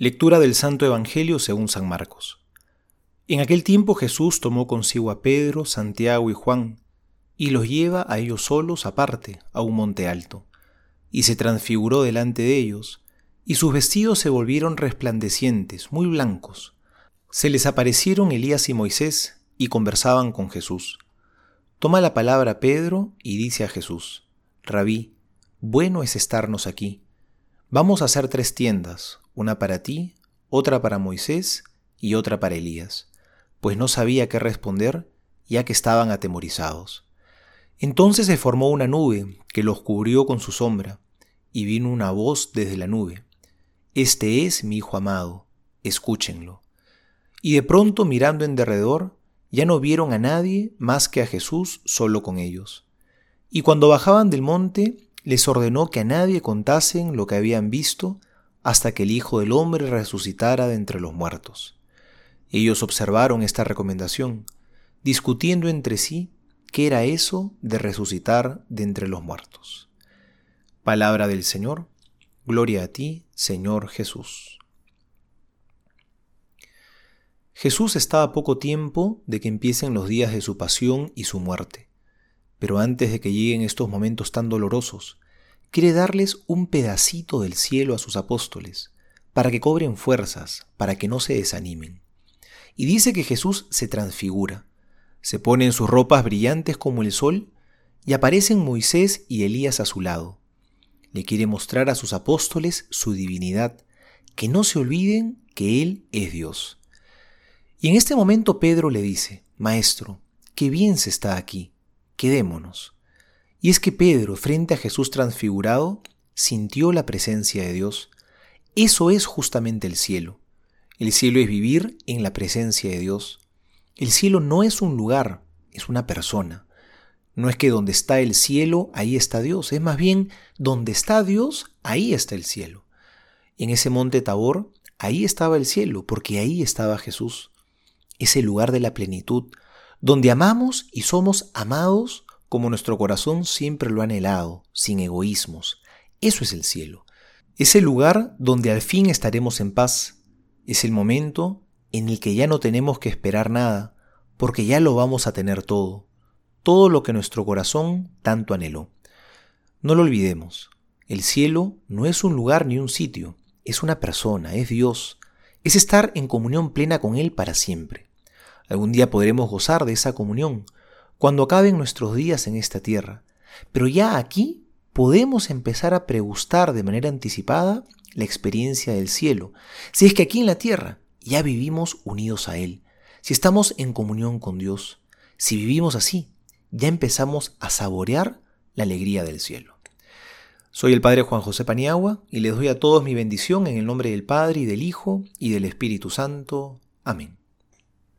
Lectura del Santo Evangelio según San Marcos. En aquel tiempo Jesús tomó consigo a Pedro, Santiago y Juan, y los lleva a ellos solos aparte, a un monte alto, y se transfiguró delante de ellos, y sus vestidos se volvieron resplandecientes, muy blancos. Se les aparecieron Elías y Moisés, y conversaban con Jesús. Toma la palabra Pedro y dice a Jesús, Rabí, bueno es estarnos aquí. Vamos a hacer tres tiendas, una para ti, otra para Moisés y otra para Elías, pues no sabía qué responder, ya que estaban atemorizados. Entonces se formó una nube que los cubrió con su sombra, y vino una voz desde la nube. Este es mi Hijo amado, escúchenlo. Y de pronto mirando en derredor, ya no vieron a nadie más que a Jesús solo con ellos. Y cuando bajaban del monte, les ordenó que a nadie contasen lo que habían visto hasta que el Hijo del Hombre resucitara de entre los muertos. Ellos observaron esta recomendación, discutiendo entre sí qué era eso de resucitar de entre los muertos. Palabra del Señor, gloria a ti, Señor Jesús. Jesús está a poco tiempo de que empiecen los días de su pasión y su muerte, pero antes de que lleguen estos momentos tan dolorosos, quiere darles un pedacito del cielo a sus apóstoles, para que cobren fuerzas, para que no se desanimen. Y dice que Jesús se transfigura, se pone en sus ropas brillantes como el sol, y aparecen Moisés y Elías a su lado. Le quiere mostrar a sus apóstoles su divinidad, que no se olviden que Él es Dios. Y en este momento Pedro le dice, Maestro, qué bien se está aquí, quedémonos. Y es que Pedro, frente a Jesús transfigurado, sintió la presencia de Dios. Eso es justamente el cielo. El cielo es vivir en la presencia de Dios. El cielo no es un lugar, es una persona. No es que donde está el cielo, ahí está Dios. Es más bien, donde está Dios, ahí está el cielo. En ese monte Tabor, ahí estaba el cielo, porque ahí estaba Jesús. Es el lugar de la plenitud, donde amamos y somos amados como nuestro corazón siempre lo ha anhelado, sin egoísmos. Eso es el cielo. Es el lugar donde al fin estaremos en paz. Es el momento en el que ya no tenemos que esperar nada, porque ya lo vamos a tener todo, todo lo que nuestro corazón tanto anheló. No lo olvidemos, el cielo no es un lugar ni un sitio, es una persona, es Dios, es estar en comunión plena con Él para siempre. Algún día podremos gozar de esa comunión, cuando acaben nuestros días en esta tierra. Pero ya aquí podemos empezar a pregustar de manera anticipada la experiencia del cielo, si es que aquí en la tierra ya vivimos unidos a Él, si estamos en comunión con Dios, si vivimos así, ya empezamos a saborear la alegría del cielo. Soy el Padre Juan José Paniagua y les doy a todos mi bendición en el nombre del Padre y del Hijo y del Espíritu Santo. Amén.